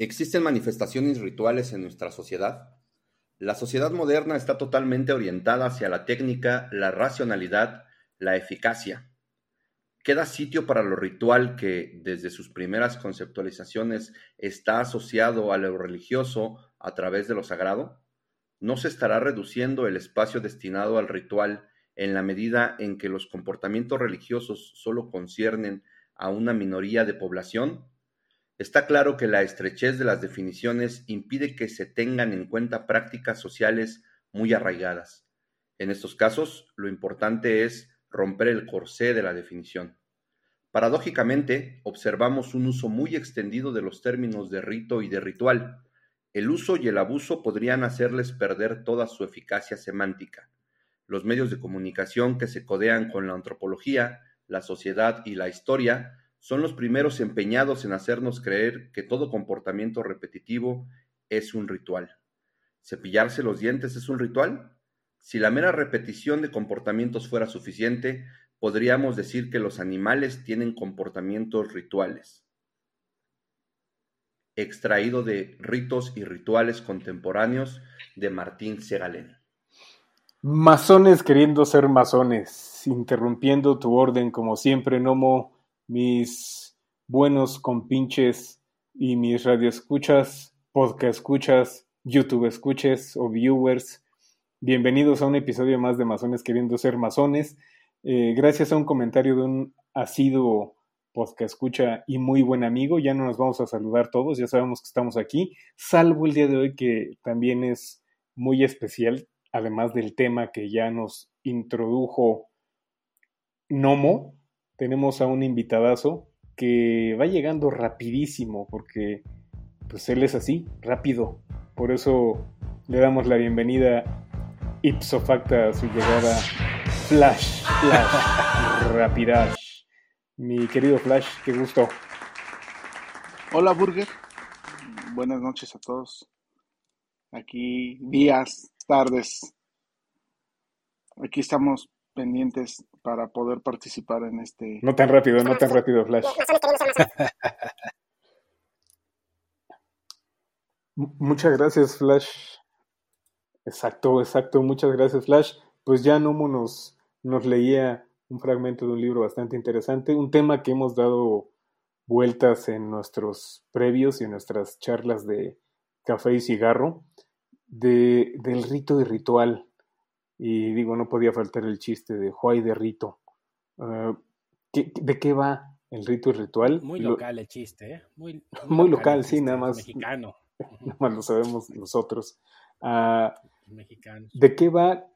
¿Existen manifestaciones rituales en nuestra sociedad? La sociedad moderna está totalmente orientada hacia la técnica, la racionalidad, la eficacia. ¿Queda sitio para lo ritual que, desde sus primeras conceptualizaciones, está asociado a lo religioso a través de lo sagrado? ¿No se estará reduciendo el espacio destinado al ritual en la medida en que los comportamientos religiosos solo conciernen a una minoría de población? Está claro que la estrechez de las definiciones impide que se tengan en cuenta prácticas sociales muy arraigadas. En estos casos, lo importante es romper el corsé de la definición. Paradójicamente, observamos un uso muy extendido de los términos de rito y de ritual. El uso y el abuso podrían hacerles perder toda su eficacia semántica. Los medios de comunicación que se codean con la antropología, la sociedad y la historia son los primeros empeñados en hacernos creer que todo comportamiento repetitivo es un ritual. ¿Cepillarse los dientes es un ritual? Si la mera repetición de comportamientos fuera suficiente, podríamos decir que los animales tienen comportamientos rituales. Extraído de Ritos y Rituales Contemporáneos de Martín Segalén. Masones queriendo ser masones, interrumpiendo tu orden como siempre, Nomo mis buenos compinches y mis radioescuchas, podcast escuchas, YouTube escuches o viewers. Bienvenidos a un episodio más de Masones queriendo ser masones. Eh, gracias a un comentario de un asiduo podcast escucha y muy buen amigo, ya no nos vamos a saludar todos, ya sabemos que estamos aquí, salvo el día de hoy que también es muy especial, además del tema que ya nos introdujo Nomo, tenemos a un invitadazo que va llegando rapidísimo porque pues él es así, rápido. Por eso le damos la bienvenida ipso facta a su llegada Flash, Flash, Rapidash. Mi querido Flash, qué gusto. Hola Burger, buenas noches a todos. Aquí días, tardes. Aquí estamos pendientes para poder participar en este. No tan rápido, no tan rápido, Flash. Muchas gracias, Flash. Exacto, exacto. Muchas gracias, Flash. Pues ya Nomo nos, nos leía un fragmento de un libro bastante interesante, un tema que hemos dado vueltas en nuestros previos y en nuestras charlas de café y cigarro, de, del rito y ritual y digo, no podía faltar el chiste de Juay de Rito. Ah, ¿De qué va el rito y ritual? Muy local el chiste, ¿eh? Muy, muy, local, sí, nada más. Mexicano. Nada más lo sabemos nosotros. Uh, ¿De qué va?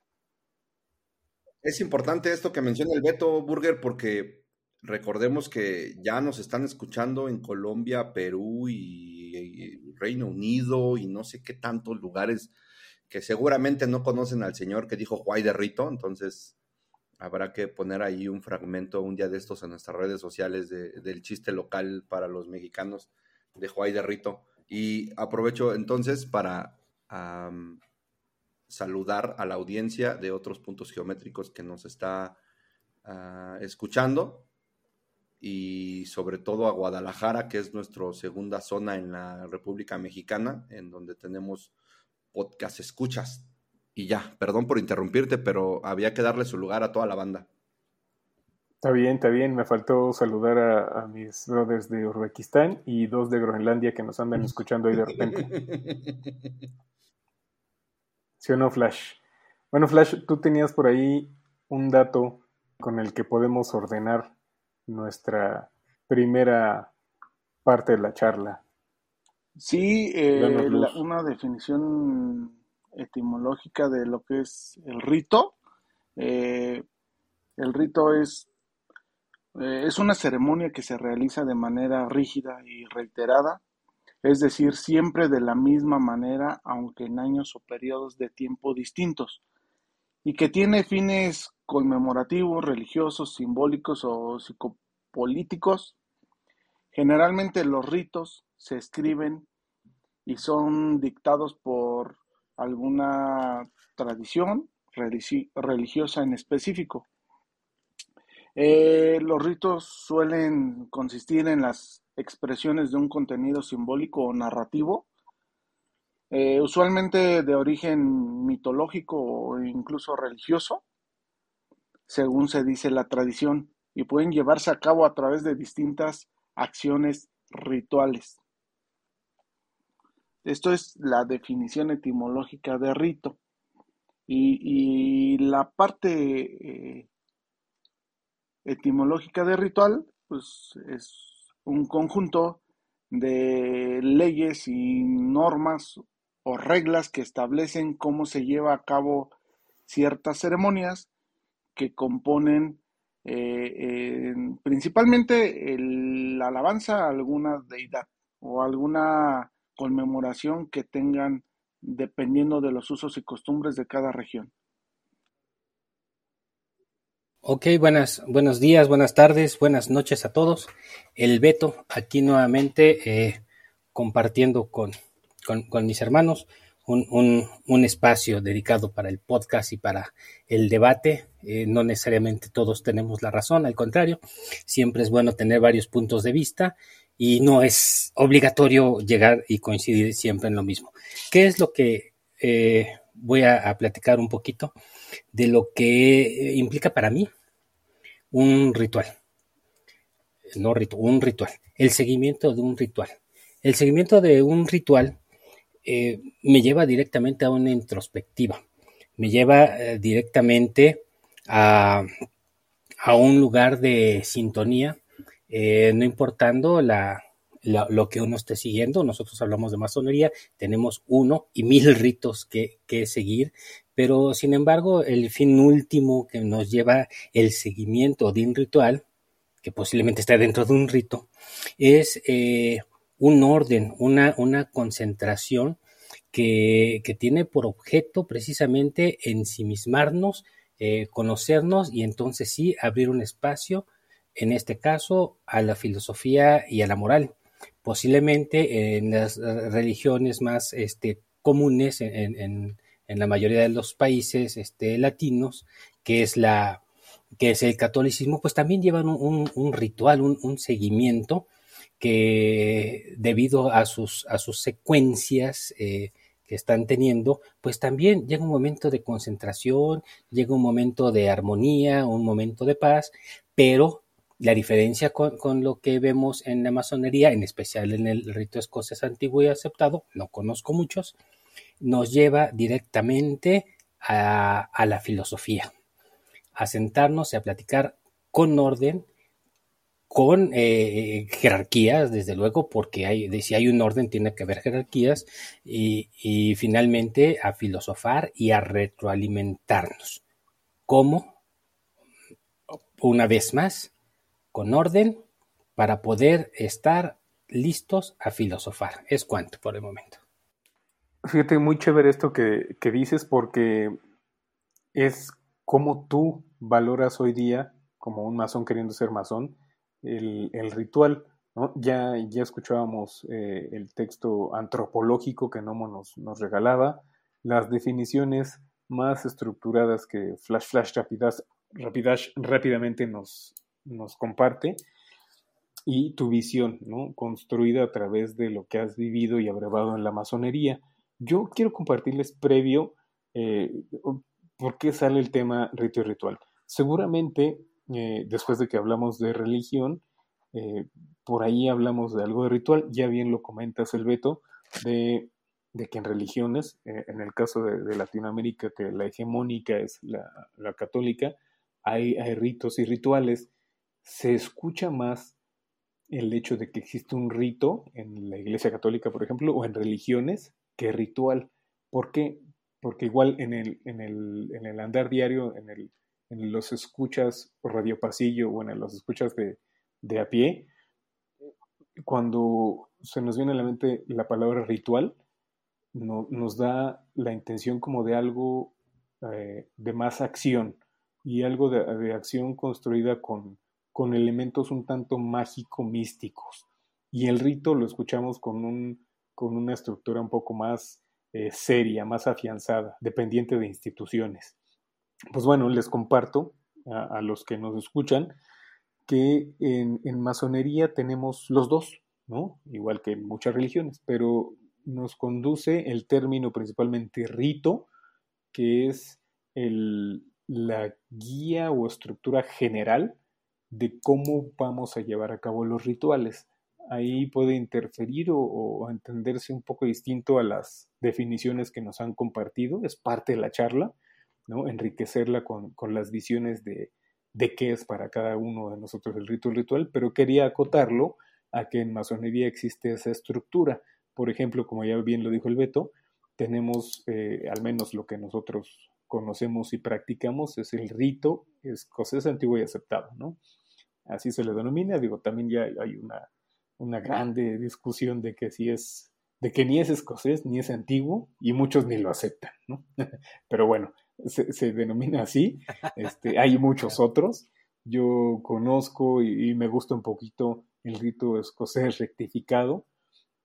Es importante esto que menciona el Beto Burger porque recordemos que ya nos están escuchando en Colombia, Perú y Reino Unido y no sé qué tantos lugares que seguramente no conocen al señor que dijo Juay de Rito, entonces habrá que poner ahí un fragmento un día de estos en nuestras redes sociales del chiste local para los mexicanos de Juay de Rito. Y aprovecho entonces para saludar a la audiencia de otros puntos geométricos que nos está ah, escuchando y sobre todo a Guadalajara, que es nuestra segunda zona en la República Mexicana, en donde tenemos podcast escuchas. Y ya, perdón por interrumpirte, pero había que darle su lugar a toda la banda. Está bien, está bien. Me faltó saludar a, mis brothers de Uzbekistán y dos de Groenlandia que nos andan escuchando ahí de repente. ¿Sí o no, Flash? Bueno, Flash, tú tenías por ahí un dato con el que podemos ordenar nuestra primera parte de la charla. Sí, eh, una definición etimológica de lo que es el rito. Eh, el rito es, eh, es una ceremonia que se realiza de manera rígida y reiterada, es decir, siempre de la misma manera, aunque en años o periodos de tiempo distintos, y que tiene fines conmemorativos, religiosos, simbólicos o psicopolíticos. Generalmente los ritos se escriben y son dictados por alguna tradición religiosa en específico. Eh, los ritos suelen consistir en las expresiones de un contenido simbólico o narrativo, eh, usualmente de origen mitológico o incluso religioso, según se dice la tradición, y pueden llevarse a cabo a través de distintas acciones rituales. Esto es la definición etimológica de rito. Y, la parte eh, etimológica de ritual, pues es un conjunto de leyes y normas o reglas que establecen cómo se lleva a cabo ciertas ceremonias que componen eh, principalmente la alabanza a alguna deidad o alguna conmemoración que tengan dependiendo de los usos y costumbres de cada región. Ok, buenas, buenos días, buenas tardes, buenas noches a todos. El Beto aquí nuevamente eh, compartiendo con, con, mis hermanos un, un, un, espacio dedicado para el podcast y para el debate. Eh, no necesariamente todos tenemos la razón, al contrario, siempre es bueno tener varios puntos de vista y no es obligatorio llegar y coincidir siempre en lo mismo. ¿Qué es lo que eh, voy a, platicar un poquito de lo que eh, implica para mí un ritual? No ritual, un ritual. El seguimiento de un ritual. El seguimiento de un ritual eh, me lleva directamente a una introspectiva. Me lleva directamente a, a un lugar de sintonía eh, no importando la, lo que uno esté siguiendo. Nosotros hablamos de masonería, tenemos uno y mil ritos que, seguir, pero sin embargo el fin último que nos lleva el seguimiento de un ritual, que posiblemente está dentro de un rito, es eh, un orden, una, concentración que, que, tiene por objeto precisamente ensimismarnos, eh, conocernos y entonces sí abrir un espacio en este caso a la filosofía y a la moral. Posiblemente en las religiones más este, comunes en, la mayoría de los países este, latinos, que es, la, que es el catolicismo, pues también llevan un, ritual, un, seguimiento que debido a sus, a sus secuencias eh, que están teniendo, pues también llega un momento de concentración, llega un momento de armonía, un momento de paz, pero la diferencia con, lo que vemos en la masonería, en especial en el rito escocés antiguo y aceptado, no conozco muchos, nos lleva directamente a, la filosofía, a sentarnos y a platicar con orden, con eh, jerarquías, desde luego, porque si hay un orden tiene que haber jerarquías, y, y finalmente a filosofar y a retroalimentarnos. ¿Cómo? Una vez más, con orden para poder estar listos a filosofar. Es cuanto por el momento. Fíjate, muy chévere esto que, dices porque es como tú valoras hoy día, como un masón queriendo ser masón, el, ritual. ¿no? Ya, ya escuchábamos eh, el texto antropológico que Nomo nos, nos regalaba, las definiciones más estructuradas que Flash Flash Rapidash rápidamente nos, nos comparte y tu visión, ¿no? Construida a través de lo que has vivido y abrevado en la masonería. Yo quiero compartirles previo eh, por qué sale el tema rito y ritual. Seguramente, eh, después de que hablamos de religión, eh, por ahí hablamos de algo de ritual, ya bien lo comentas el Beto, de, que en religiones, en el caso de, Latinoamérica, que la hegemónica es la, católica, hay, hay ritos y rituales se escucha más el hecho de que existe un rito en la Iglesia Católica, por ejemplo, o en religiones, que ritual. ¿Por qué? Porque igual en el, en el, en el andar diario, en, el, en los escuchas por radio pasillo o en los escuchas de, de a pie, cuando se nos viene a la mente la palabra ritual, no, nos da la intención como de algo eh, de más acción y algo de acción construida con, con elementos un tanto mágico-místicos. Y el rito lo escuchamos con, un, con una estructura un poco más eh, seria, más afianzada, dependiente de instituciones. Pues bueno, les comparto a, los que nos escuchan que en, masonería tenemos los dos, ¿no? Igual que en muchas religiones, pero nos conduce el término principalmente rito, que es la guía o estructura general de cómo vamos a llevar a cabo los rituales. Ahí puede interferir o, entenderse un poco distinto a las definiciones que nos han compartido, es parte de la charla, ¿no? enriquecerla con, con las visiones de, de qué es para cada uno de nosotros el rito ritual, pero quería acotarlo a que en masonería existe esa estructura. Por ejemplo, como ya bien lo dijo el Beto, tenemos eh, al menos lo que nosotros conocemos y practicamos es el rito escocés antiguo y aceptado, ¿no? Así se le denomina, digo, también ya hay una, una grande discusión de que si es, de que ni es escocés ni es antiguo y muchos ni lo aceptan, ¿no? Pero bueno, se, denomina así, este, hay muchos otros, yo conozco y, me gusta un poquito el rito escocés rectificado,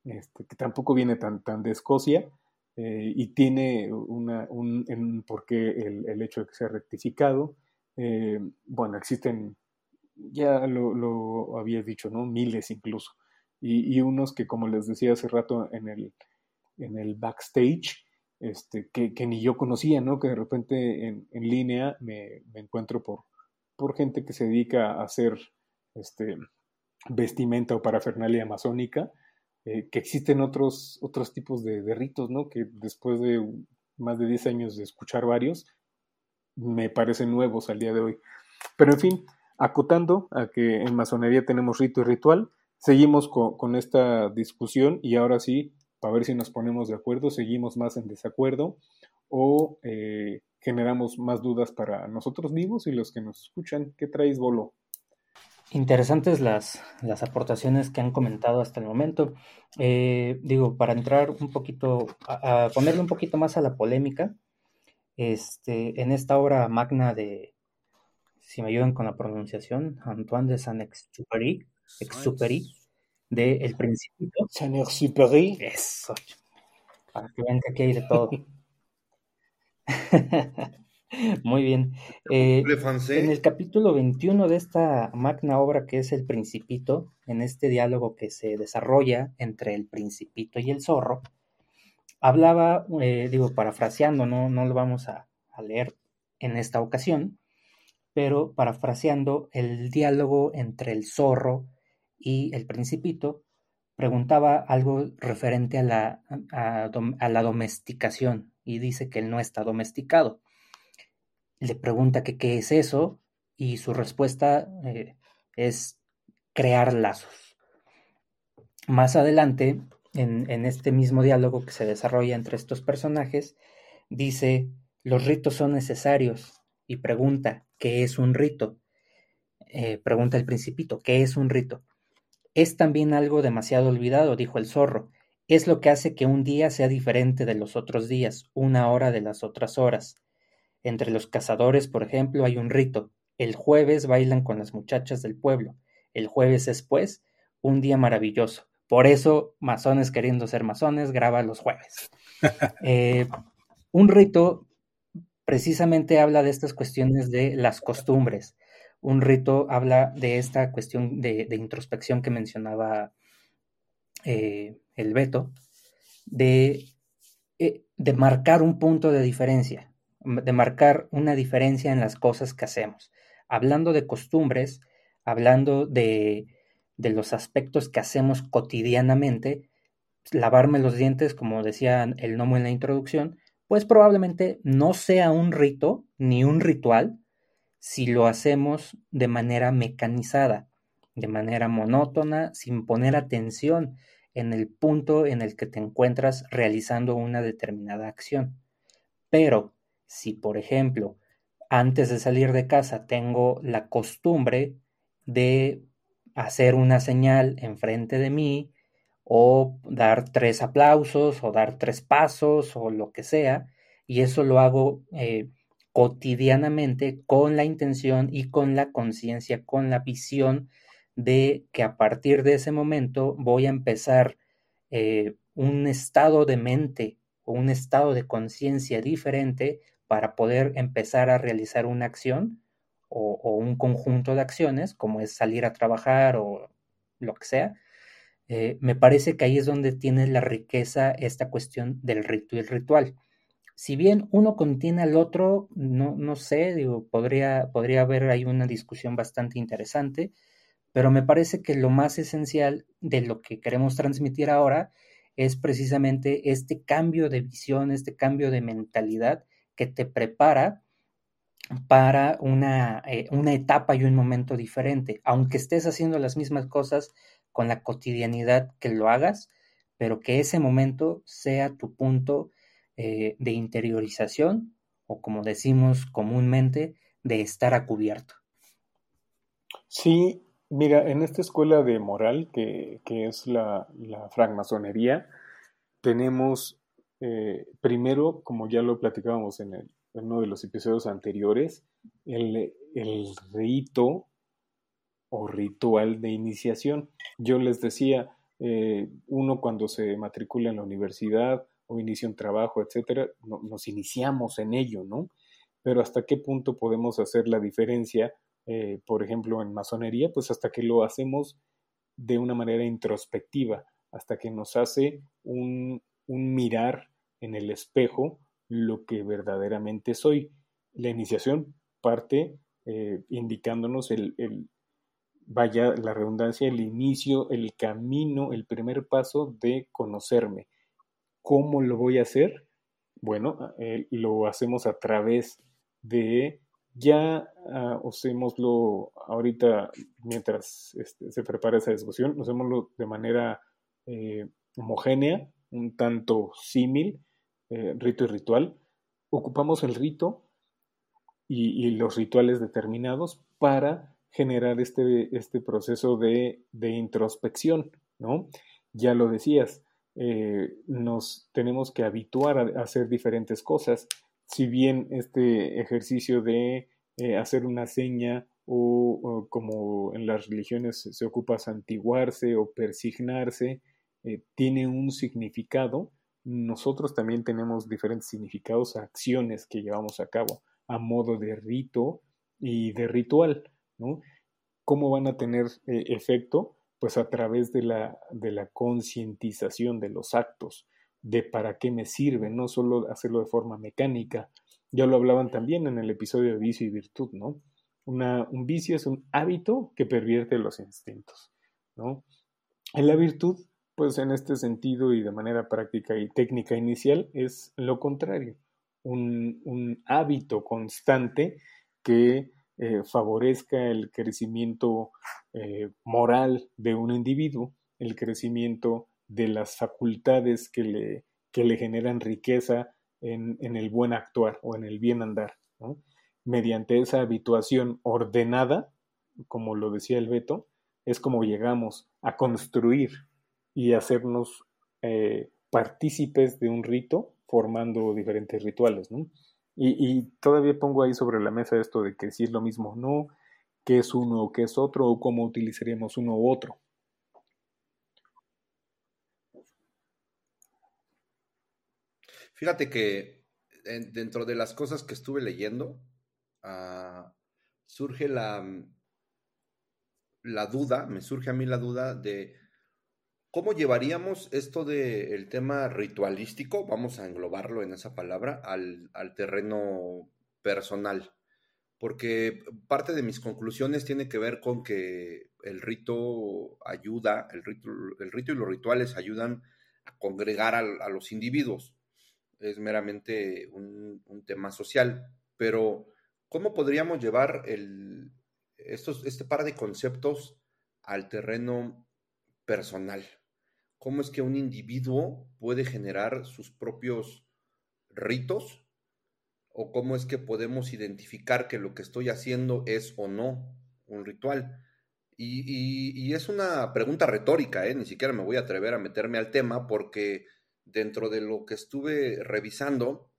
este, que tampoco viene tan, tan de Escocia, eh, y tiene una, un, un porqué el, el, hecho de que sea rectificado. Eh, bueno, existen, ya lo, lo había dicho, ¿no? Miles incluso. Y, y, unos que, como les decía hace rato en el, en el backstage, este, que, que, ni yo conocía, ¿no? Que de repente en, en línea me, me, encuentro por, por gente que se dedica a hacer este, vestimenta o parafernalia amazónica eh, que existen otros, otros tipos de, ritos, ¿no? Que después de más de 10 años de escuchar varios, me parecen nuevos al día de hoy. Pero en fin, acotando a que en masonería tenemos rito y ritual, seguimos con, esta discusión y ahora sí, para ver si nos ponemos de acuerdo, seguimos más en desacuerdo o eh, generamos más dudas para nosotros mismos y los que nos escuchan. ¿Qué traes, Bolo? Interesantes las, las aportaciones que han comentado hasta el momento. Eh, digo, para entrar un poquito, a, ponerle un poquito más a la polémica, este, en esta obra magna de, si me ayudan con la pronunciación, Antoine de Saint-Exupéry, Exupéry, de El Principito. Saint-Exupéry. Eso, para que vean que aquí hay de todo. Muy bien. Eh, en el capítulo 21 de esta magna obra que es El Principito, en este diálogo que se desarrolla entre el Principito y el zorro, hablaba, eh, digo, parafraseando, no, no lo vamos a, a leer en esta ocasión, pero parafraseando el diálogo entre el zorro y el Principito, preguntaba algo referente a la, a, la domesticación y dice que él no está domesticado le pregunta que qué es eso y su respuesta eh, es crear lazos. Más adelante, en, en, este mismo diálogo que se desarrolla entre estos personajes, dice, los ritos son necesarios y pregunta, ¿qué es un rito? Eh, pregunta el principito, ¿qué es un rito? Es también algo demasiado olvidado, dijo el zorro. Es lo que hace que un día sea diferente de los otros días, una hora de las otras horas. Entre los cazadores, por ejemplo, hay un rito. El jueves bailan con las muchachas del pueblo. El jueves es, pues, un día maravilloso. Por eso, masones queriendo ser masones, graba los jueves. Eh, un rito precisamente habla de estas cuestiones de las costumbres. Un rito habla de esta cuestión de, introspección que mencionaba eh, el Beto, de, eh, de marcar un punto de diferencia de marcar una diferencia en las cosas que hacemos. Hablando de costumbres, hablando de, de los aspectos que hacemos cotidianamente, lavarme los dientes, como decía el Nomo en la introducción, pues probablemente no sea un rito ni un ritual si lo hacemos de manera mecanizada, de manera monótona, sin poner atención en el punto en el que te encuentras realizando una determinada acción. Pero si, por ejemplo, antes de salir de casa tengo la costumbre de hacer una señal enfrente de mí o dar tres aplausos o dar tres pasos o lo que sea, y eso lo hago eh, cotidianamente con la intención y con la conciencia, con la visión de que a partir de ese momento voy a empezar eh, un estado de mente o un estado de conciencia diferente para poder empezar a realizar una acción o, un conjunto de acciones, como es salir a trabajar o lo que sea, eh, me parece que ahí es donde tiene la riqueza esta cuestión del ritual. Si bien uno contiene al otro, no, no sé, digo, podría, podría haber ahí una discusión bastante interesante, pero me parece que lo más esencial de lo que queremos transmitir ahora es precisamente este cambio de visión, este cambio de mentalidad que te prepara para una, eh, una etapa y un momento diferente, aunque estés haciendo las mismas cosas con la cotidianidad que lo hagas, pero que ese momento sea tu punto eh, de interiorización o como decimos comúnmente, de estar a cubierto. Sí, mira, en esta escuela de moral, que, es la, francmasonería, tenemos eh, primero, como ya lo platicábamos en, uno de los episodios anteriores, el, el rito o ritual de iniciación. Yo les decía, eh, uno cuando se matricula en la universidad o inicia un trabajo, etcétera, nos iniciamos en ello, ¿no? Pero hasta qué punto podemos hacer la diferencia, eh, por ejemplo, en masonería, pues hasta que lo hacemos de una manera introspectiva, hasta que nos hace un, un mirar en el espejo lo que verdaderamente soy. La iniciación parte eh, indicándonos el, vaya la redundancia, el inicio, el camino, el primer paso de conocerme. ¿Cómo lo voy a hacer? Bueno, eh, lo hacemos a través de, ya uh, usémoslo ahorita mientras este, se prepara esa discusión, usémoslo de manera eh, homogénea, un tanto símil, eh, rito y ritual. Ocupamos el rito y los rituales determinados para generar este, este proceso de, introspección, ¿no? Ya lo decías, eh, nos tenemos que habituar a, hacer diferentes cosas. Si bien este ejercicio de eh, hacer una seña o, como en las religiones se ocupa santiguarse o persignarse, eh, tiene un significado, nosotros también tenemos diferentes significados a acciones que llevamos a cabo a modo de rito y de ritual. ¿Cómo van a tener eh, efecto? Pues a través de la, de la concientización de los actos, de para qué me sirve, no solo hacerlo de forma mecánica. Ya lo hablaban también en el episodio de vicio y virtud, ¿no? Una, un vicio es un hábito que pervierte los instintos, ¿no? En la virtud, pues en este sentido y de manera práctica y técnica inicial, es lo contrario, un, un hábito constante que eh, favorezca el crecimiento eh, moral de un individuo, el crecimiento de las facultades que le, que le generan riqueza en, el buen actuar o en el bien andar. Mediante esa habituación ordenada, como lo decía el Beto, es como llegamos a construir y hacernos eh, partícipes de un rito formando diferentes rituales. Y, todavía pongo ahí sobre la mesa esto de que si es lo mismo o no, qué es uno o qué es otro, o cómo utilizaríamos uno u otro. Fíjate que dentro de las cosas que estuve leyendo, ah, surge la, la duda, me surge a mí la duda de ¿Cómo llevaríamos esto del tema ritualístico, vamos a englobarlo en esa palabra, al, terreno personal? Porque parte de mis conclusiones tiene que ver con que el rito ayuda, el rito, y los rituales ayudan a congregar a, los individuos. Es meramente un, tema social. Pero, ¿cómo podríamos llevar el, este par de conceptos al terreno personal? Cómo es que un individuo puede generar sus propios ritos o cómo es que podemos identificar que lo que estoy haciendo es o no un ritual. Y, es una pregunta retórica, ¿eh? ni siquiera me voy a atrever a meterme al tema porque dentro de lo que estuve revisando,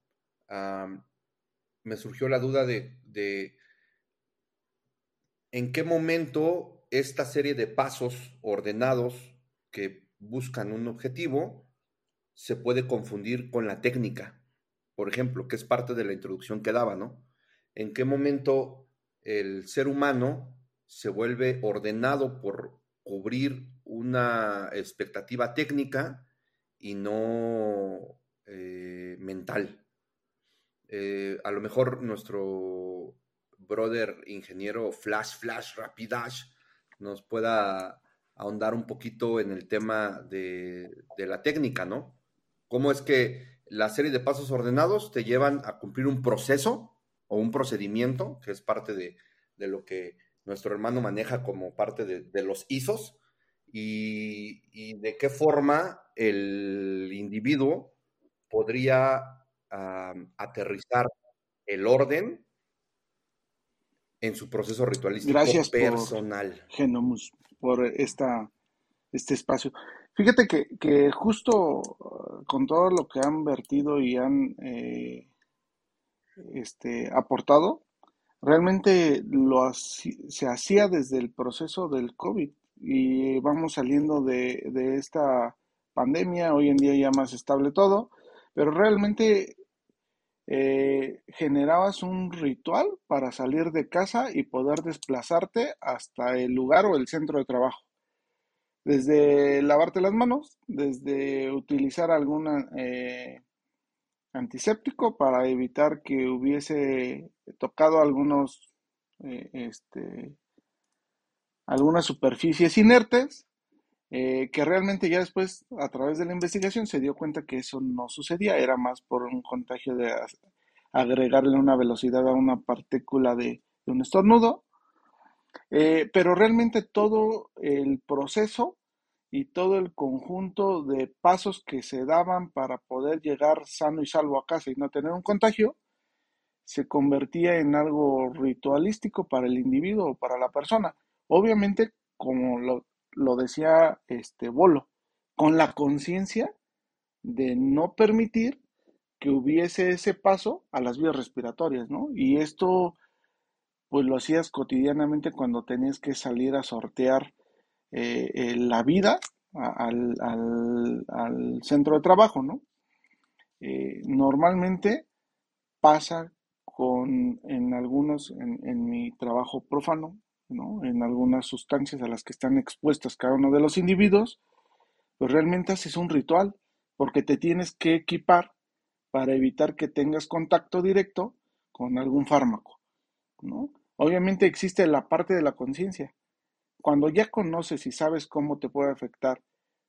me surgió la duda de, de en qué momento esta serie de pasos ordenados que buscan un objetivo, se puede confundir con la técnica, por ejemplo, que es parte de la introducción que daba, ¿no? ¿En qué momento el ser humano se vuelve ordenado por cubrir una expectativa técnica y no eh, mental. Eh, a lo mejor nuestro brother ingeniero Flash, Flash, Rapidash nos pueda ahondar un poquito en el tema de, la técnica, ¿no? ¿Cómo es que la serie de pasos ordenados te llevan a cumplir un proceso o un procedimiento, que es parte de, lo que nuestro hermano maneja como parte de, los ISOs, y, de qué forma el individuo podría aterrizar el orden en su proceso ritualístico Gracias personal. Por, Genomus, por esta, este espacio. Fíjate que, justo uh, con todo lo que han vertido y han eh, este, aportado, realmente lo se hacía desde el proceso del COVID y vamos saliendo de, de esta pandemia, hoy en día ya más estable todo, pero realmente eh, generabas un ritual para salir de casa y poder desplazarte hasta el lugar o el centro de trabajo. Desde lavarte las manos, desde utilizar algún eh, antiséptico para evitar que hubiese tocado algunos, eh, este, algunas superficies inertes, eh, que realmente ya después, a través de la investigación, se dio cuenta que eso no sucedía, era más por un contagio de agregarle una velocidad a una partícula de, un estornudo, eh, pero realmente todo el proceso y todo el conjunto de pasos que se daban para poder llegar sano y salvo a casa y no tener un contagio, se convertía en algo ritualístico para el individuo o para la persona. Obviamente, como lo, lo decía este Bolo, con la conciencia de no permitir que hubiese ese paso a las vías respiratorias, ¿no? Y esto, pues lo hacías cotidianamente cuando tenías que salir a sortear eh, eh, la vida al, centro de trabajo, ¿no? Eh, normalmente pasa con, en algunos, en mi trabajo profano, en algunas sustancias a las que están expuestas cada uno de los individuos, pues realmente haces un ritual, porque te tienes que equipar para evitar que tengas contacto directo con algún fármaco, ¿no? Obviamente existe la parte de la conciencia. Cuando ya conoces y sabes cómo te puede afectar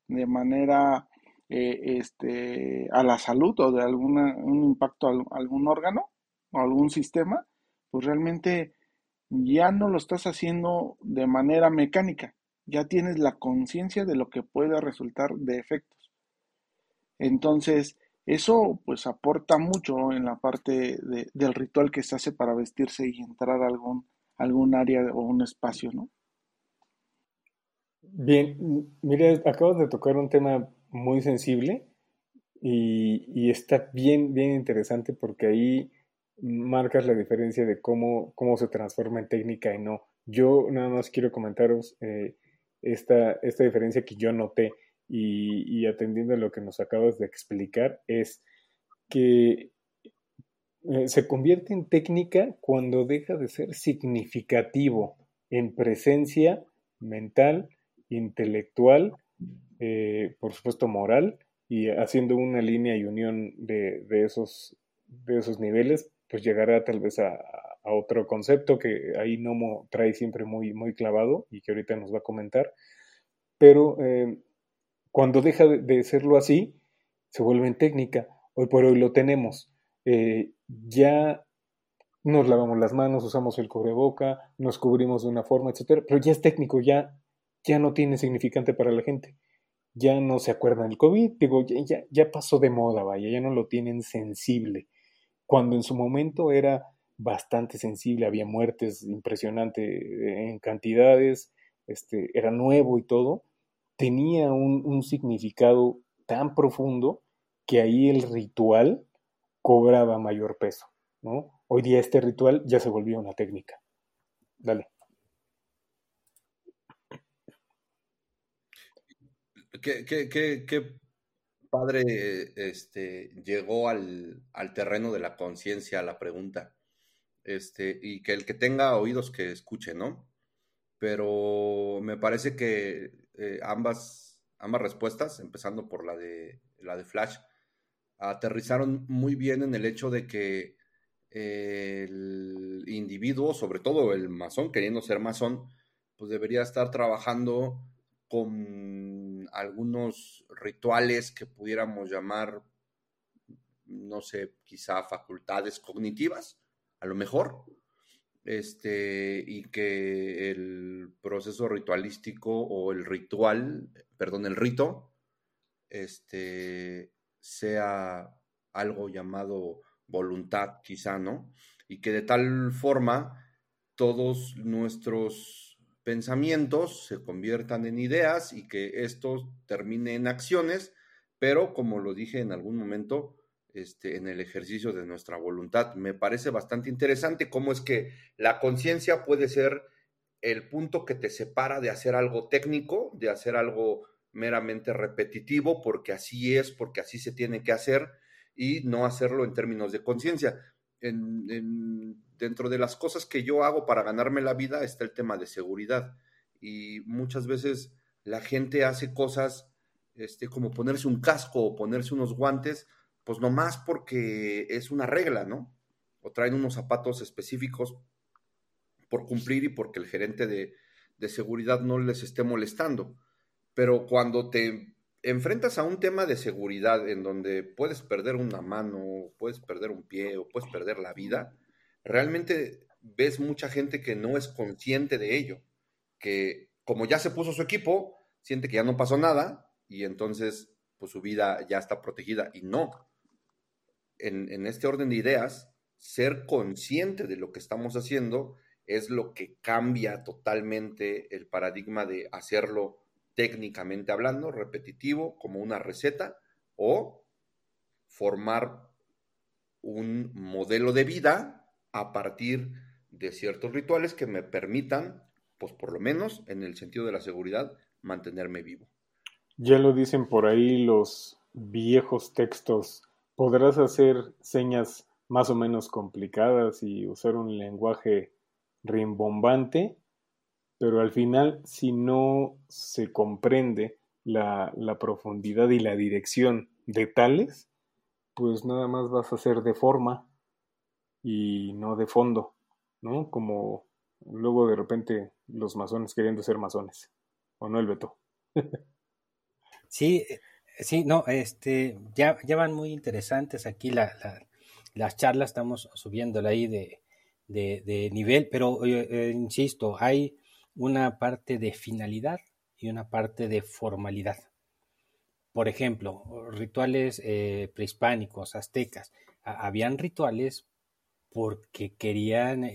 de manera eh, este, a la salud o de alguna, un impacto a algún órgano o algún sistema, pues realmente ya no lo estás haciendo de manera mecánica, ya tienes la conciencia de lo que puede resultar de efectos. Entonces, eso pues aporta mucho en la parte del ritual que se hace para vestirse y entrar a algún, algún área o un espacio, ¿no? Bien, mira, acabas de tocar un tema muy sensible y, y está bien, bien interesante porque ahí marcas la diferencia de cómo, cómo se transforma en técnica y no. Yo nada más quiero comentaros eh, esta, esta diferencia que yo noté y, atendiendo a lo que nos acabas de explicar es que eh, se convierte en técnica cuando deja de ser significativo en presencia mental, intelectual, eh, por supuesto moral, y haciendo una línea y unión de, de, esos, de esos niveles pues llegará tal vez a, otro concepto que ahí Nomo trae siempre muy, muy clavado y que ahorita nos va a comentar. Pero eh, cuando deja de, serlo así, se vuelve en técnica. Hoy por hoy lo tenemos. Eh, ya nos lavamos las manos, usamos el cubreboca, nos cubrimos de una forma, etcétera, pero ya es técnico, ya, ya no tiene significante para la gente. Ya no se acuerdan del COVID, digo, ya, ya pasó de moda, vaya, ya no lo tienen sensible cuando en su momento era bastante sensible, había muertes impresionantes en cantidades, este, era nuevo y todo, tenía un, significado tan profundo que ahí el ritual cobraba mayor peso, ¿no? Hoy día este ritual ya se volvió una técnica. Dale. ¿Qué, qué, qué, qué padre este, llegó al, terreno de la conciencia a la pregunta. Este, y que el que tenga oídos que escuche, ¿no? Pero me parece que eh, ambas, ambas respuestas, empezando por la de, la de Flash, aterrizaron muy bien en el hecho de que el individuo, sobre todo el masón, queriendo ser masón, pues debería estar trabajando con algunos rituales que pudiéramos llamar, no sé, quizá facultades cognitivas, a lo mejor, este, y que el proceso ritualístico o el ritual, perdón, el rito, este, sea algo llamado voluntad, quizá, ¿no? Y que de tal forma todos nuestros pensamientos se conviertan en ideas y que esto termine en acciones, pero como lo dije en algún momento, este, en el ejercicio de nuestra voluntad. Me parece bastante interesante cómo es que la conciencia puede ser el punto que te separa de hacer algo técnico, de hacer algo meramente repetitivo, porque así es, porque así se tiene que hacer, y no hacerlo en términos de conciencia. Dentro de las cosas que yo hago para ganarme la vida está el tema de seguridad. Y muchas veces la gente hace cosas este, como ponerse un casco o ponerse unos guantes pues nomás porque es una regla, ¿no? O traen unos zapatos específicos por cumplir y porque el gerente de, seguridad no les esté molestando. Pero cuando te enfrentas a un tema de seguridad en donde puedes perder una mano, puedes perder un pie o puedes perder la vida, realmente ves mucha gente que no es consciente de ello, que como ya se puso su equipo, siente que ya no pasó nada y entonces pues su vida ya está protegida y no. En, este orden de ideas, ser consciente de lo que estamos haciendo es lo que cambia totalmente el paradigma de hacerlo técnicamente hablando, repetitivo, como una receta, o formar un modelo de vida a partir de ciertos rituales que me permitan, pues por lo menos en el sentido de la seguridad, mantenerme vivo. Ya lo dicen por ahí los viejos textos. Podrás hacer señas más o menos complicadas y usar un lenguaje rimbombante, pero al final, si no se comprende la, profundidad y la dirección de tales, pues nada más vas a hacer de forma y no de fondo, ¿no? Como luego de repente los masones queriendo ser masones, ¿o no el Beto? sí, Sí, no, este, ya, ya van muy interesantes aquí la, las charlas, estamos subiéndola ahí de, de, nivel, pero eh, eh, insisto, hay una parte de finalidad y una parte de formalidad. Por ejemplo, rituales eh, prehispánicos, aztecas, habían rituales porque querían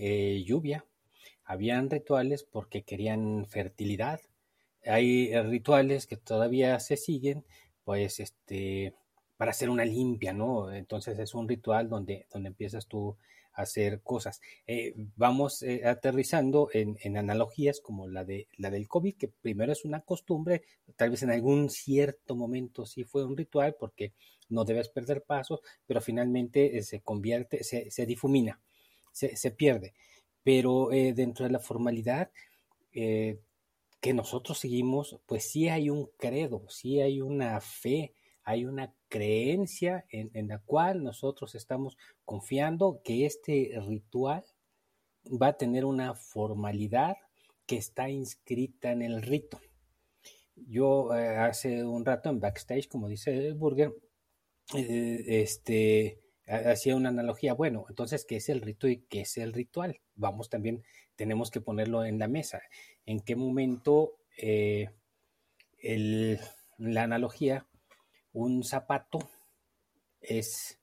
lluvia, habían rituales porque querían fertilidad, hay rituales que todavía se siguen pues este, para hacer una limpia, ¿no? Entonces es un ritual donde, donde empiezas tú a hacer cosas. Eh, vamos eh, aterrizando en, analogías como la, de, la del COVID, que primero es una costumbre, tal vez en algún cierto momento sí fue un ritual porque no debes perder pasos, pero finalmente eh, se convierte, se, se difumina, se, se, pierde. Pero dentro de la formalidad, que nosotros seguimos, pues sí hay un credo, sí hay una fe, hay una creencia en, la cual nosotros estamos confiando que este ritual va a tener una formalidad que está inscrita en el rito. Yo eh, hace un rato en backstage, como dice Burger, eh, este, hacía una analogía, bueno, entonces, ¿qué es el rito y qué es el ritual? Vamos también, tenemos que ponerlo en la mesa en qué momento eh, la analogía, un zapato es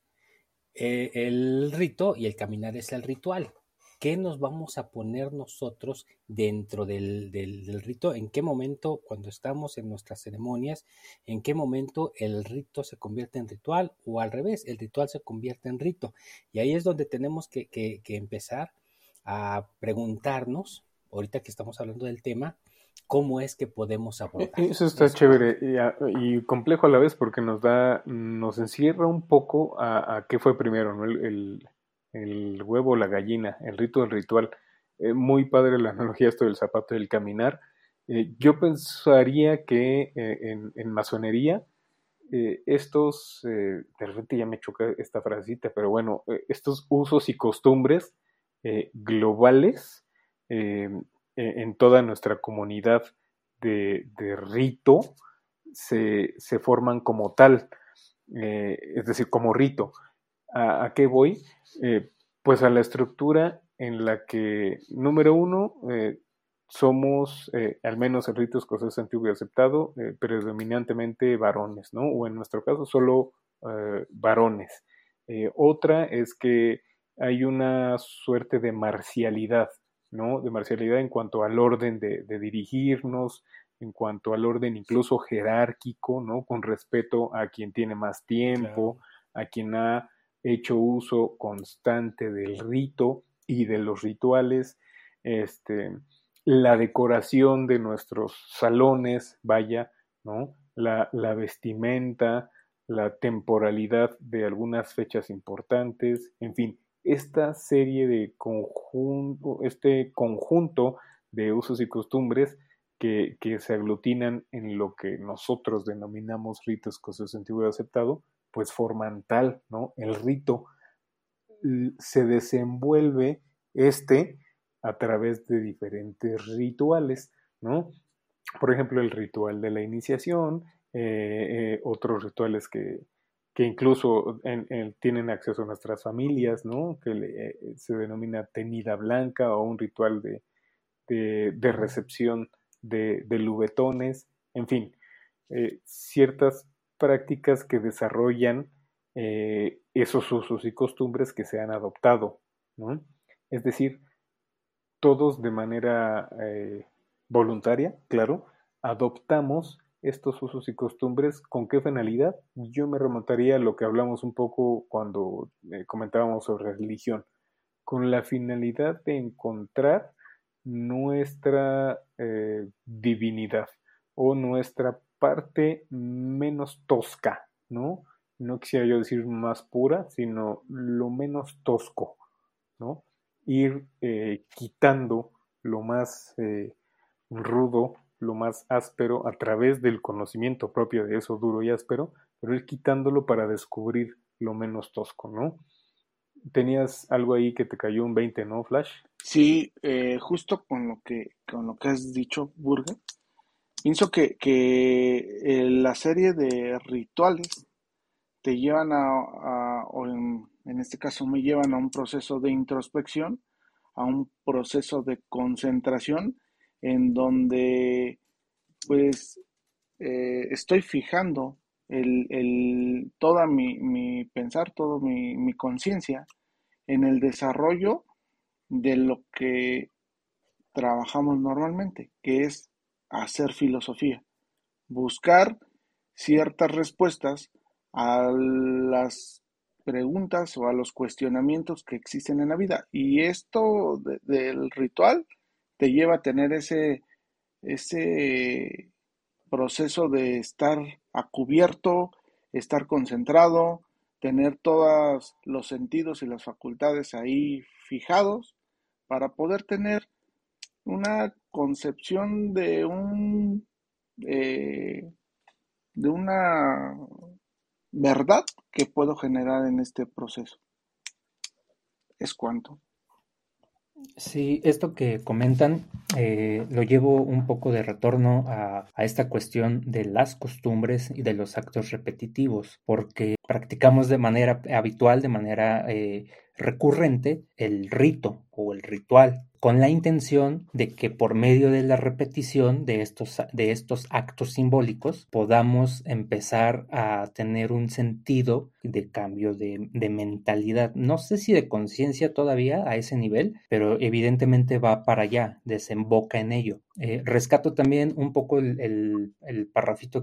eh, el rito y el caminar es el ritual. ¿Qué nos vamos a poner nosotros dentro del, del, rito? ¿En qué momento, cuando estamos en nuestras ceremonias, en qué momento el rito se convierte en ritual o al revés, el ritual se convierte en rito? Y ahí es donde tenemos que empezar a preguntarnos ahorita que estamos hablando del tema, cómo es que podemos abordar. Eso está chévere y, complejo a la vez porque nos da, nos encierra un poco a, qué fue primero, ¿no? el, el, huevo, la gallina, el rito, el ritual. Eh, muy padre la analogía esto del zapato y el caminar. yo pensaría que en, masonería estos, de repente ya me choca esta frasecita, pero bueno, estos usos y costumbres globales en toda nuestra comunidad de, rito se, forman como tal, es decir, como rito. ¿A, qué voy? pues a la estructura en la que, número uno, eh, somos, eh, al menos en ritos cosas antiguo y aceptado, eh, predominantemente varones, ¿no? O en nuestro caso, solo varones. otra es que hay una suerte de marcialidad, ¿no? De marcialidad en cuanto al orden de, dirigirnos, en cuanto al orden incluso jerárquico, ¿no? Con respeto a quien tiene más tiempo, a quien ha hecho uso constante del rito y de los rituales, este, la decoración de nuestros salones, vaya, ¿no? La, vestimenta, la temporalidad de algunas fechas importantes, en fin, esta serie de conjunto, este conjunto de usos y costumbres que, que, se aglutinan en lo que nosotros denominamos ritos con su sentido aceptado, pues forman tal, ¿no? El rito se desenvuelve este a través de diferentes rituales, ¿no? Por ejemplo, el ritual de la iniciación, eh, eh, otros rituales que, incluso tienen acceso a nuestras familias, ¿no? Que eh, se denomina tenida blanca o un ritual de, de, recepción de, de, lubetones, en fin, ciertas prácticas que desarrollan eh, esos usos y costumbres que se han adoptado. Es decir, todos de manera eh, voluntaria, claro, adoptamos estos usos y costumbres. ¿Con qué finalidad? Yo me remontaría a lo que hablamos un poco cuando eh, comentábamos sobre religión, con la finalidad de encontrar nuestra divinidad o nuestra parte menos tosca, ¿no? No quisiera yo decir más pura, sino lo menos tosco, ¿no? Ir eh, quitando lo más eh, rudo, lo más áspero a través del conocimiento propio de eso duro y áspero, pero ir quitándolo para descubrir lo menos tosco, ¿no? Tenías algo ahí que te cayó un 20, ¿no, Flash? Sí, eh, justo con lo que con lo que has dicho, Burger, Pienso que, que la serie de rituales te llevan a, o en, este caso me llevan a un proceso de introspección, a un proceso de concentración, en donde pues eh, estoy fijando el, el, toda mi, mi, pensar, toda mi, mi conciencia en el desarrollo de lo que trabajamos normalmente, que es hacer filosofía, buscar ciertas respuestas a las preguntas o a los cuestionamientos que existen en la vida. Y esto del ritual te lleva a tener ese, ese proceso de estar a cubierto, estar concentrado, tener todos los sentidos y las facultades ahí fijados para poder tener una concepción de un eh, de una verdad que puedo generar en este proceso. Es cuanto. Sí, esto que comentan eh, lo llevo un poco de retorno a, esta cuestión de las costumbres y de los actos repetitivos, porque practicamos de manera habitual, de manera eh, recurrente, el rito o el ritual con la intención de que por medio de la repetición de estos, de estos actos simbólicos podamos empezar a tener un sentido de cambio de, mentalidad. No sé si de conciencia todavía a ese nivel, pero evidentemente va para allá, desemboca en ello. Eh, rescato también un poco el, el,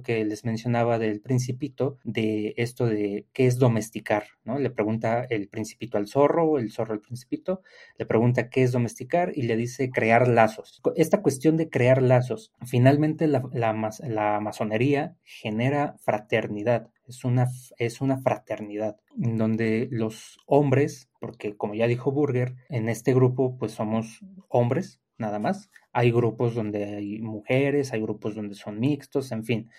que les mencionaba del principito, de esto de qué es domesticar, ¿no? Le pregunta el principito al zorro, el zorro al principito, le pregunta qué es domesticar y le dice crear lazos. Esta cuestión de crear lazos, finalmente la, la, masonería genera fraternidad, es una, es una fraternidad, en donde los hombres, porque como ya dijo Burger, en este grupo pues somos hombres, nada más. Hay grupos donde hay mujeres, hay grupos donde son mixtos, en fin,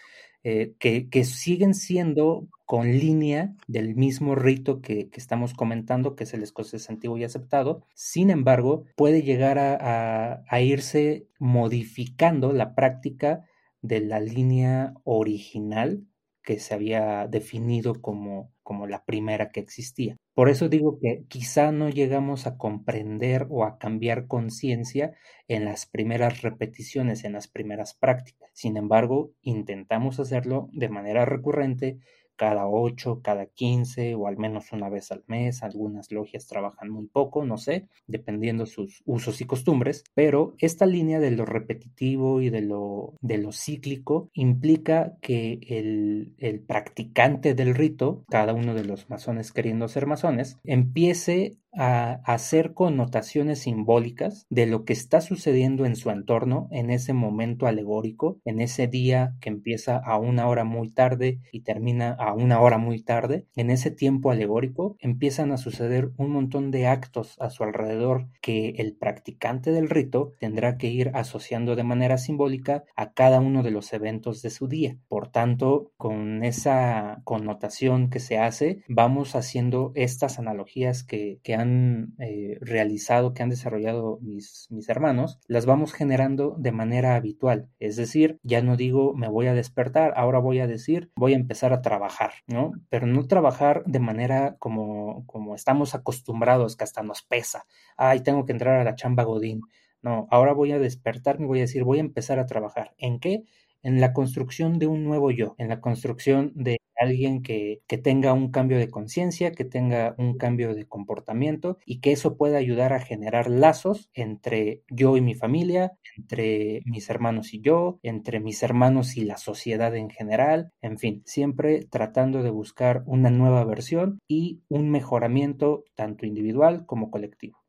eh, que, siguen siendo con línea del mismo rito que, estamos comentando, que es el escocés antiguo y aceptado. Sin embargo, puede llegar a irse modificando la práctica de la línea original que se había definido como, como la primera que existía. Por eso digo que quizá no llegamos a comprender o a cambiar conciencia en las primeras repeticiones, en las primeras prácticas. Sin embargo, intentamos hacerlo de manera recurrente cada 8, cada 15 o al menos una vez al mes. Algunas logias trabajan muy poco, no sé, dependiendo sus usos y costumbres, pero esta línea de lo repetitivo y de lo, de lo cíclico implica que el, el practicante del rito, cada uno de los masones queriendo ser masones, empiece a hacer connotaciones simbólicas de lo que está sucediendo en su entorno en ese momento alegórico, en ese día que empieza a una hora muy tarde y termina a una hora muy tarde, en ese tiempo alegórico empiezan a suceder un montón de actos a su alrededor que el practicante del rito tendrá que ir asociando de manera simbólica a cada uno de los eventos de su día. Por tanto, con esa connotación que se hace, vamos haciendo estas analogías que, que han han eh, realizado, que han desarrollado mis, mis hermanos, las vamos generando de manera habitual. Es decir, ya no digo me voy a despertar, ahora voy a decir voy a empezar a trabajar, ¿no? Pero no trabajar de manera como, como estamos acostumbrados, que hasta nos pesa. Ay, tengo que entrar a la chamba Godín. No, ahora voy a despertarme voy a decir voy a empezar a trabajar. ¿En qué? en la construcción de un nuevo yo, en la construcción de alguien que, tenga un cambio de conciencia, que tenga un cambio de comportamiento y que eso pueda ayudar a generar lazos entre yo y mi familia, entre mis hermanos y yo, entre mis hermanos y la sociedad en general, en fin, siempre tratando de buscar una nueva versión y un mejoramiento tanto individual como colectivo.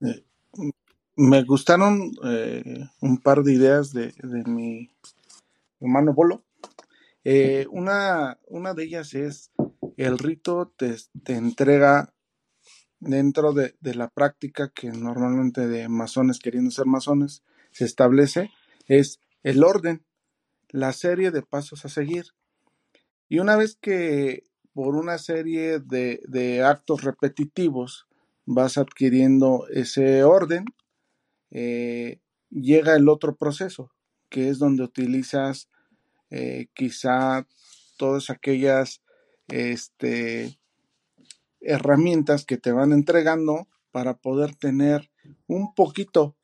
Eh, me gustaron eh, un par de ideas de, mi hermano Bolo. Eh, una, una, de ellas es el rito te, entrega dentro de, la práctica que normalmente de masones queriendo ser masones se establece, es el orden, la serie de pasos a seguir. Y una vez que por una serie de, de actos repetitivos vas adquiriendo ese orden, eh, llega el otro proceso, que es donde utilizas eh, quizá todas aquellas este, herramientas que te van entregando para poder tener un poquito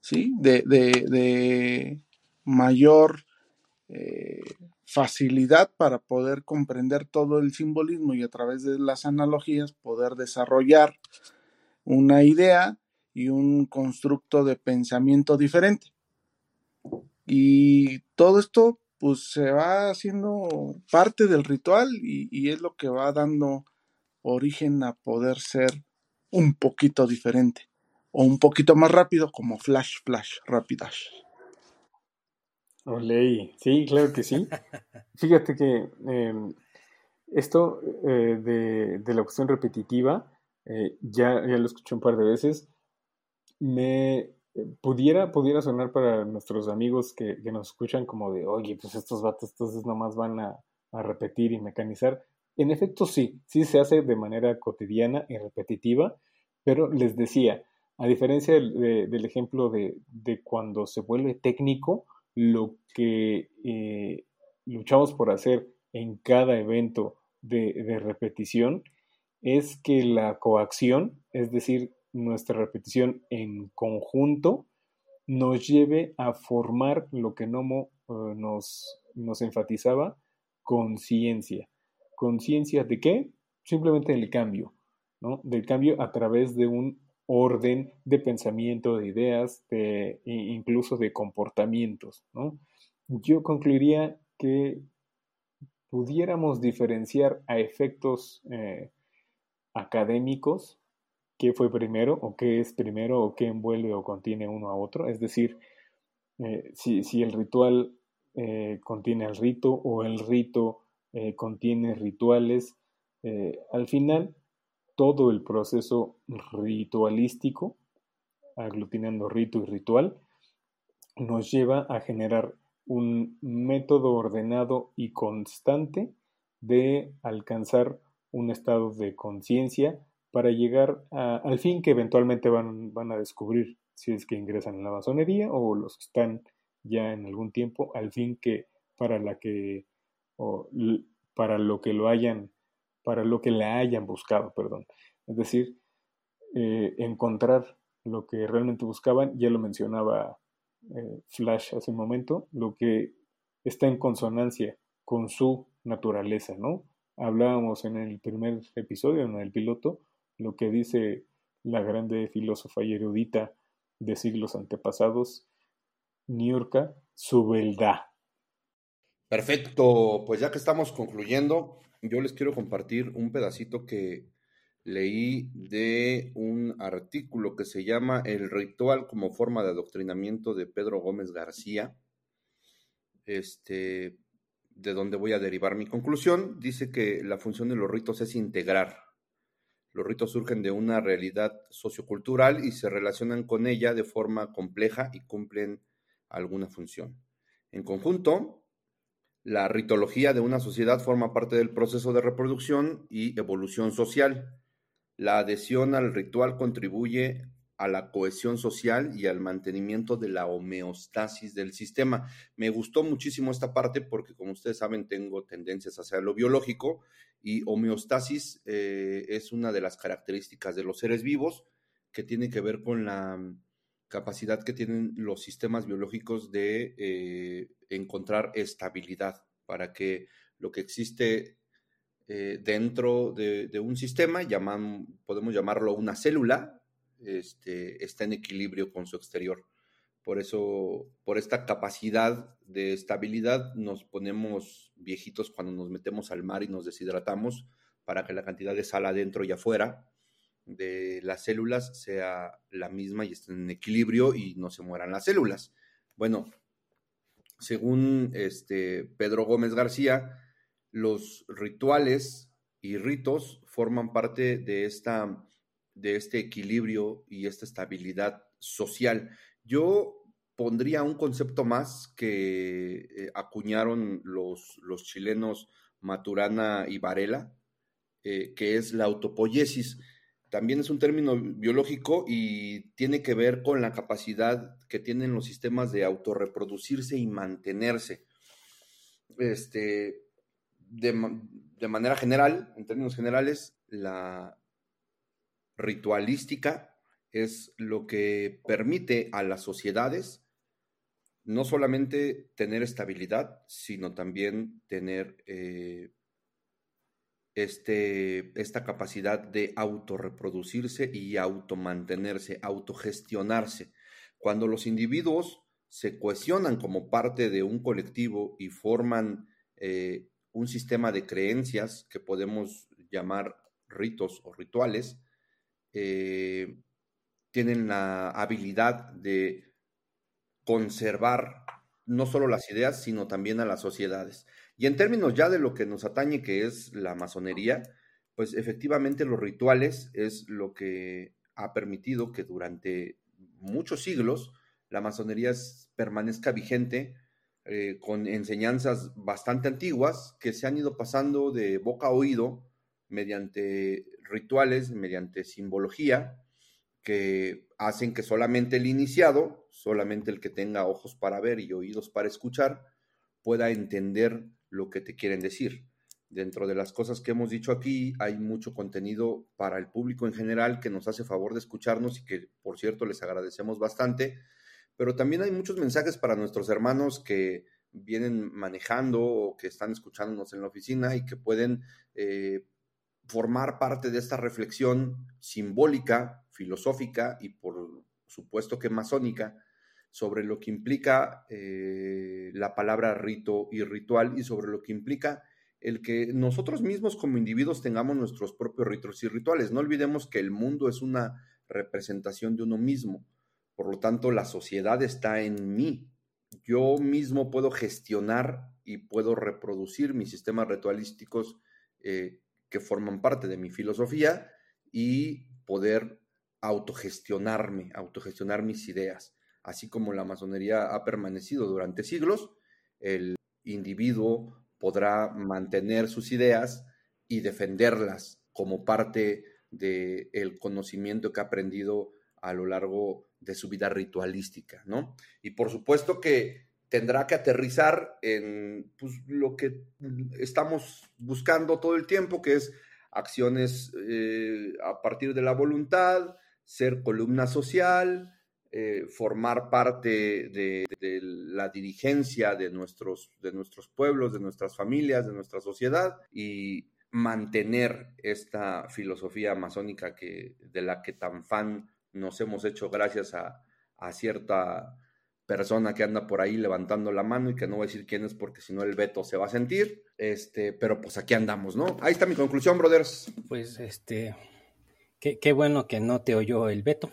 ¿sí? de, mayor eh, facilidad para poder comprender todo el simbolismo y a través de las analogías poder desarrollar una idea y un constructo de pensamiento diferente. Y todo esto pues se va haciendo parte del ritual y, es lo que va dando origen a poder ser un poquito diferente o un poquito más rápido como Flash, Flash, Rapidash. Oley, sí, claro que sí. Fíjate que em, esto eh, de, la cuestión repetitiva, eh, ya, ya lo escuché un par de veces, me eh, pudiera, pudiera sonar para nuestros amigos que, nos escuchan como de, oye, pues estos vatos entonces nomás van a, repetir y mecanizar. En efecto, sí, sí se hace de manera cotidiana y repetitiva, pero les decía, a diferencia del, ejemplo de, cuando se vuelve técnico, lo que eh, luchamos por hacer en cada evento de, de repetición es que la coacción, es decir, nuestra repetición en conjunto nos lleve a formar lo que Nomo eh, nos, nos enfatizaba, conciencia. ¿Conciencia de qué? Simplemente del cambio, ¿no? Del cambio a través de un orden de pensamiento, de ideas, de, incluso de comportamientos, ¿no? Yo concluiría que pudiéramos diferenciar a efectos eh, académicos qué fue primero o qué es primero o qué envuelve o contiene uno a otro. Es decir, eh, si, el ritual eh, contiene el rito o el rito eh, contiene rituales, al final todo el proceso ritualístico aglutinando rito y ritual, nos lleva a generar un método ordenado y constante de alcanzar un estado de conciencia para llegar al fin que eventualmente van, van, a descubrir si es que ingresan en la masonería o los que están ya en algún tiempo, al fin que para la que o para lo que lo hayan, para lo que la hayan buscado, perdón. Es decir, eh, encontrar lo que realmente buscaban, ya lo mencionaba eh, Flash hace un momento, lo que está en consonancia con su naturaleza, ¿no? Hablábamos en el primer episodio, en el piloto, lo que dice la grande filósofa y erudita de siglos antepasados, Niurka, su beldad. Perfecto, pues ya que estamos concluyendo, yo les quiero compartir un pedacito que leí de un artículo que se llama El ritual como forma de adoctrinamiento de Pedro Gómez García, este, de donde voy a derivar mi conclusión. Dice que la función de los ritos es integrar. Los ritos surgen de una realidad sociocultural y se relacionan con ella de forma compleja y cumplen alguna función. En conjunto, la ritología de una sociedad forma parte del proceso de reproducción y evolución social. La adhesión al ritual contribuye a la cohesión social y al mantenimiento de la homeostasis del sistema. Me gustó muchísimo esta parte porque, como ustedes saben, tengo tendencias hacia lo biológico y homeostasis eh, es una de las características de los seres vivos que tiene que ver con la capacidad que tienen los sistemas biológicos de eh, encontrar estabilidad para que lo que existe eh, dentro de, un sistema, podemos llamarlo una célula, este, está en equilibrio con su exterior. Por eso, por esta capacidad de estabilidad, nos ponemos viejitos cuando nos metemos al mar y nos deshidratamos para que la cantidad de sal adentro y afuera de las células sea la misma y estén en equilibrio y no se mueran las células. Bueno, según este Pedro Gómez García, los rituales y ritos forman parte de, esta, de este equilibrio y esta estabilidad social. Yo pondría un concepto más que eh, acuñaron los, los, chilenos Maturana y Varela, eh, que es la autopoiesis. También es un término biológico y tiene que ver con la capacidad que tienen los sistemas de autorreproducirse y mantenerse. Este, de, manera general, en términos generales, la ritualística es lo que permite a las sociedades no solamente tener estabilidad, sino también tener eh, este, esta capacidad de autorreproducirse y automantenerse, autogestionarse. Cuando los individuos se cohesionan como parte de un colectivo y forman eh, un sistema de creencias que podemos llamar ritos o rituales, eh, tienen la habilidad de conservar no solo las ideas, sino también a las sociedades. Y en términos ya de lo que nos atañe, que es la masonería, pues efectivamente los rituales es lo que ha permitido que durante muchos siglos la masonería permanezca vigente eh, con enseñanzas bastante antiguas que se han ido pasando de boca a oído mediante rituales, mediante simbología, que hacen que solamente el iniciado, solamente el que tenga ojos para ver y oídos para escuchar, pueda entender lo que te quieren decir. Dentro de las cosas que hemos dicho aquí, hay mucho contenido para el público en general que nos hace favor de escucharnos y que, por cierto, les agradecemos bastante pero también hay muchos mensajes para nuestros hermanos que vienen manejando o que están escuchándonos en la oficina y que pueden eh, formar parte de esta reflexión simbólica, filosófica y por supuesto que masónica sobre lo que implica eh, la palabra rito y ritual y sobre lo que implica el que nosotros mismos como individuos tengamos nuestros propios ritos y rituales. No olvidemos que el mundo es una representación de uno mismo por lo tanto, la sociedad está en mí. Yo mismo puedo gestionar y puedo reproducir mis sistemas ritualísticos eh, que forman parte de mi filosofía y poder autogestionarme, autogestionar mis ideas. Así como la masonería ha permanecido durante siglos, el individuo podrá mantener sus ideas y defenderlas como parte del conocimiento que ha aprendido a lo largo de su vida ritualística, ¿no? Y por supuesto que tendrá que aterrizar en pues, lo que estamos buscando todo el tiempo, que es acciones eh, a partir de la voluntad, ser columna social, eh, formar parte de, la dirigencia de nuestros, de nuestros pueblos, de nuestras familias, de nuestra sociedad y mantener esta filosofía masónica que, de la que tan fan nos hemos hecho gracias a, a cierta persona que anda por ahí levantando la mano y que no voy a decir quién es porque si no el veto se va a sentir, este, pero pues aquí andamos, ¿no? Ahí está mi conclusión, brothers. Pues este, qué, qué bueno que no te oyó el veto.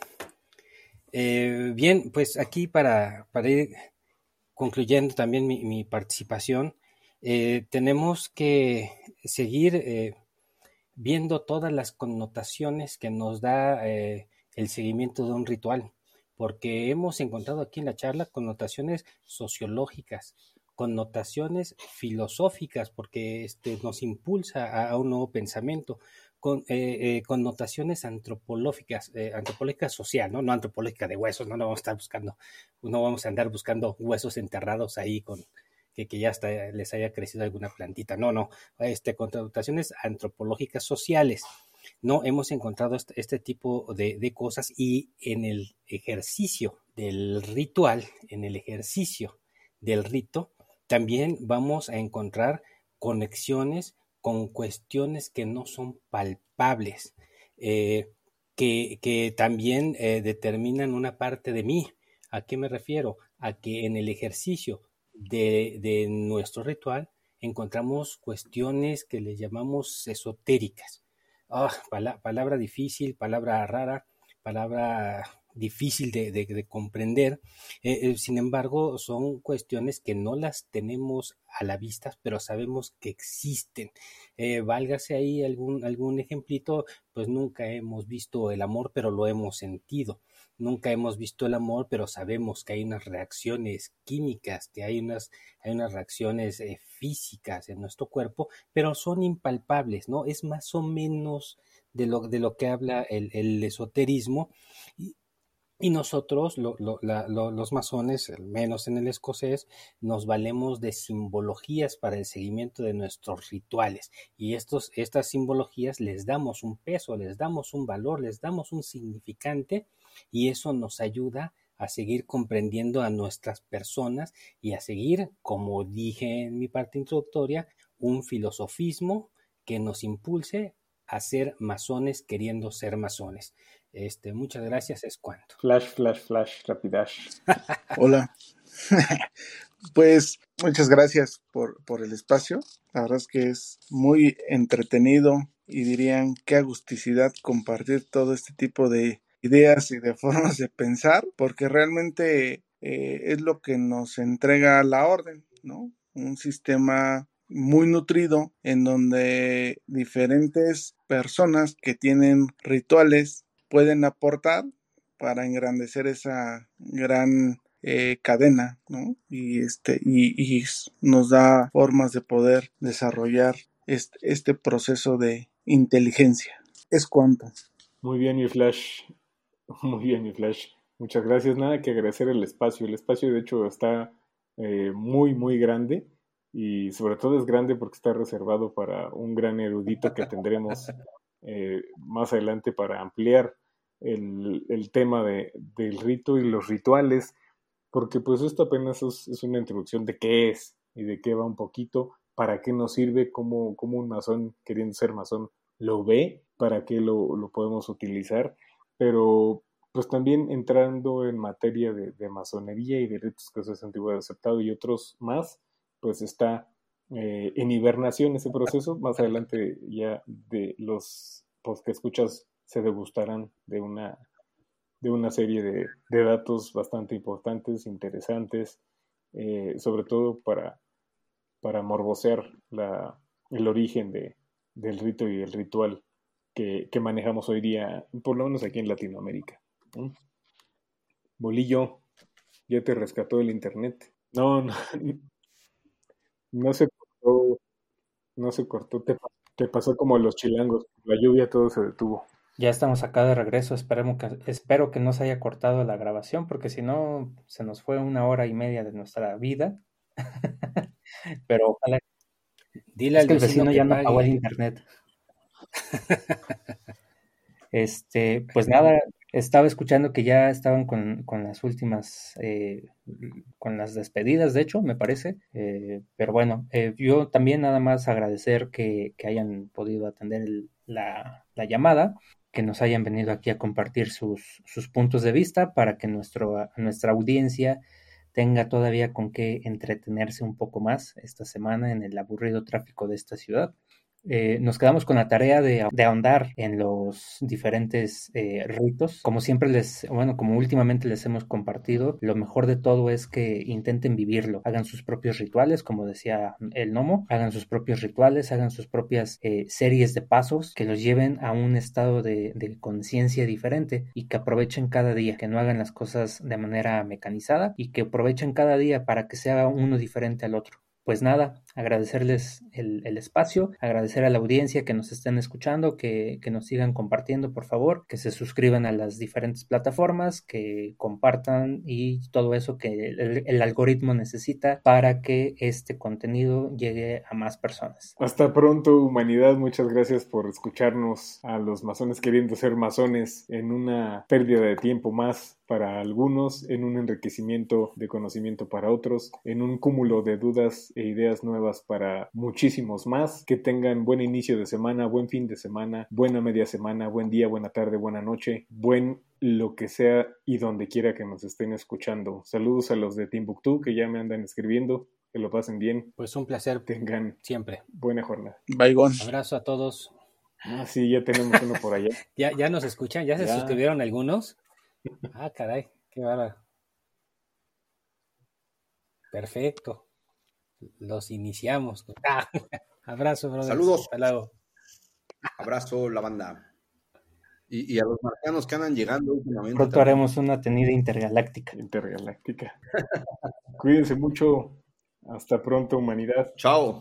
Eh, bien, pues aquí para, para ir concluyendo también mi, participación, eh, tenemos que seguir eh, viendo todas las connotaciones que nos da el seguimiento de un ritual porque hemos encontrado aquí en la charla connotaciones sociológicas, connotaciones filosóficas, porque este, nos impulsa a, un nuevo pensamiento, con, eh, eh, connotaciones antropológicas, eh, antropológicas social, ¿no? no antropológica de huesos, no, no vamos a estar buscando, no vamos a andar buscando huesos enterrados ahí con que, ya les haya crecido alguna plantita, no, no, este, connotaciones antropológicas sociales no hemos encontrado este, este tipo de, cosas y en el ejercicio del ritual, en el ejercicio del rito, también vamos a encontrar conexiones con cuestiones que no son palpables, eh, que, también eh, determinan una parte de mí. ¿A qué me refiero? A que en el ejercicio de, de nuestro ritual encontramos cuestiones que le llamamos esotéricas, Ah, palabra difícil, palabra rara, palabra difícil de, comprender. Eh, eh, sin embargo, son cuestiones que no las tenemos a la vista, pero sabemos que existen. Eh, válgase ahí algún, algún ejemplito, pues nunca hemos visto el amor, pero lo hemos sentido. Nunca hemos visto el amor, pero sabemos que hay unas reacciones químicas, que hay unas, hay unas reacciones eh, físicas en nuestro cuerpo, pero son impalpables, ¿no? Es más o menos de lo, de lo que habla el, esoterismo. Y nosotros, los masones, menos en el escocés, nos valemos de simbologías para el seguimiento de nuestros rituales. Y estos, estas simbologías les damos un peso, les damos un valor, les damos un significante y eso nos ayuda a seguir comprendiendo a nuestras personas y a seguir, como dije en mi parte introductoria, un filosofismo que nos impulse a ser masones queriendo ser masones. Este, muchas gracias, es cuanto. Flash, flash, flash, rapidash. Hola. pues muchas gracias por, por el espacio. La verdad es que es muy entretenido y dirían qué agusticidad compartir todo este tipo de ideas y de formas de pensar, porque realmente eh, es lo que nos entrega la orden, ¿no? Un sistema muy nutrido en donde diferentes personas que tienen rituales pueden aportar para engrandecer esa gran eh, cadena, ¿no? Y este, y, nos da formas de poder desarrollar este, este proceso de inteligencia. Es cuanto. Muy bien, mi Flash. Muy bien, mi Flash. Muchas gracias. Nada que agradecer el espacio. El espacio, de hecho, está eh, muy, muy grande y sobre todo es grande porque está reservado para un gran erudito que tendremos eh, más adelante para ampliar el, tema de, del rito y los rituales, porque pues esto apenas es, una introducción de qué es y de qué va un poquito, para qué nos sirve, cómo, cómo un masón queriendo ser masón lo ve, para qué lo, podemos utilizar, pero pues también entrando en materia de, masonería y de ritos que se han aceptado y otros más, pues está eh, en hibernación ese proceso. Más adelante ya de los pues, que escuchas se degustarán de una, de una serie de, datos bastante importantes, interesantes, eh, sobre todo para, para morbosear la, el origen de, del rito y el ritual que, manejamos hoy día, por lo menos aquí en Latinoamérica. Bolillo, ya te rescató el internet. No, no, no se cortó, no se cortó, te, te pasó como los chilangos, la lluvia todo se detuvo. Ya estamos acá de regreso, esperemos que, espero que no se haya cortado la grabación, porque si no, se nos fue una hora y media de nuestra vida. Pero ojalá. Dile al que el vecino ya no pagó el internet. este, pues nada, estaba escuchando que ya estaban con, las últimas, eh, con las despedidas, de hecho, me parece. Eh, pero bueno, eh, yo también nada más agradecer que, hayan podido atender la, la, llamada que nos hayan venido aquí a compartir sus, sus puntos de vista para que nuestro, nuestra audiencia tenga todavía con qué entretenerse un poco más esta semana en el aburrido tráfico de esta ciudad. Eh, nos quedamos con la tarea de, ahondar en los diferentes eh, ritos. Como siempre les, bueno, como últimamente les hemos compartido, lo mejor de todo es que intenten vivirlo, hagan sus propios rituales, como decía el Nomo, hagan sus propios rituales, hagan sus propias eh, series de pasos que los lleven a un estado de, de conciencia diferente y que aprovechen cada día, que no hagan las cosas de manera mecanizada y que aprovechen cada día para que sea uno diferente al otro. Pues nada, agradecerles el, espacio, agradecer a la audiencia que nos estén escuchando, que, nos sigan compartiendo, por favor, que se suscriban a las diferentes plataformas, que compartan y todo eso que el, algoritmo necesita para que este contenido llegue a más personas. Hasta pronto, humanidad. Muchas gracias por escucharnos a los masones queriendo ser masones en una pérdida de tiempo más para algunos, en un enriquecimiento de conocimiento para otros, en un cúmulo de dudas e ideas nuevas para muchísimos más. Que tengan buen inicio de semana, buen fin de semana, buena media semana, buen día, buena tarde, buena noche, buen lo que sea y donde quiera que nos estén escuchando. Saludos a los de Timbuktu que ya me andan escribiendo. Que lo pasen bien. Pues un placer. Tengan siempre. Buena jornada. Baigón. Abrazo a todos. Ah, sí, ya tenemos uno por allá. ya, ya nos escuchan, ya se suscribieron algunos. Ah, caray, qué bárbaro. Perfecto. Los iniciamos. abrazo, brother. Saludos. Abrazo, la banda. Y, a los marcanos que andan llegando últimamente. Pronto haremos una tenida intergaláctica. Intergaláctica. Cuídense mucho. Hasta pronto, humanidad. Chao.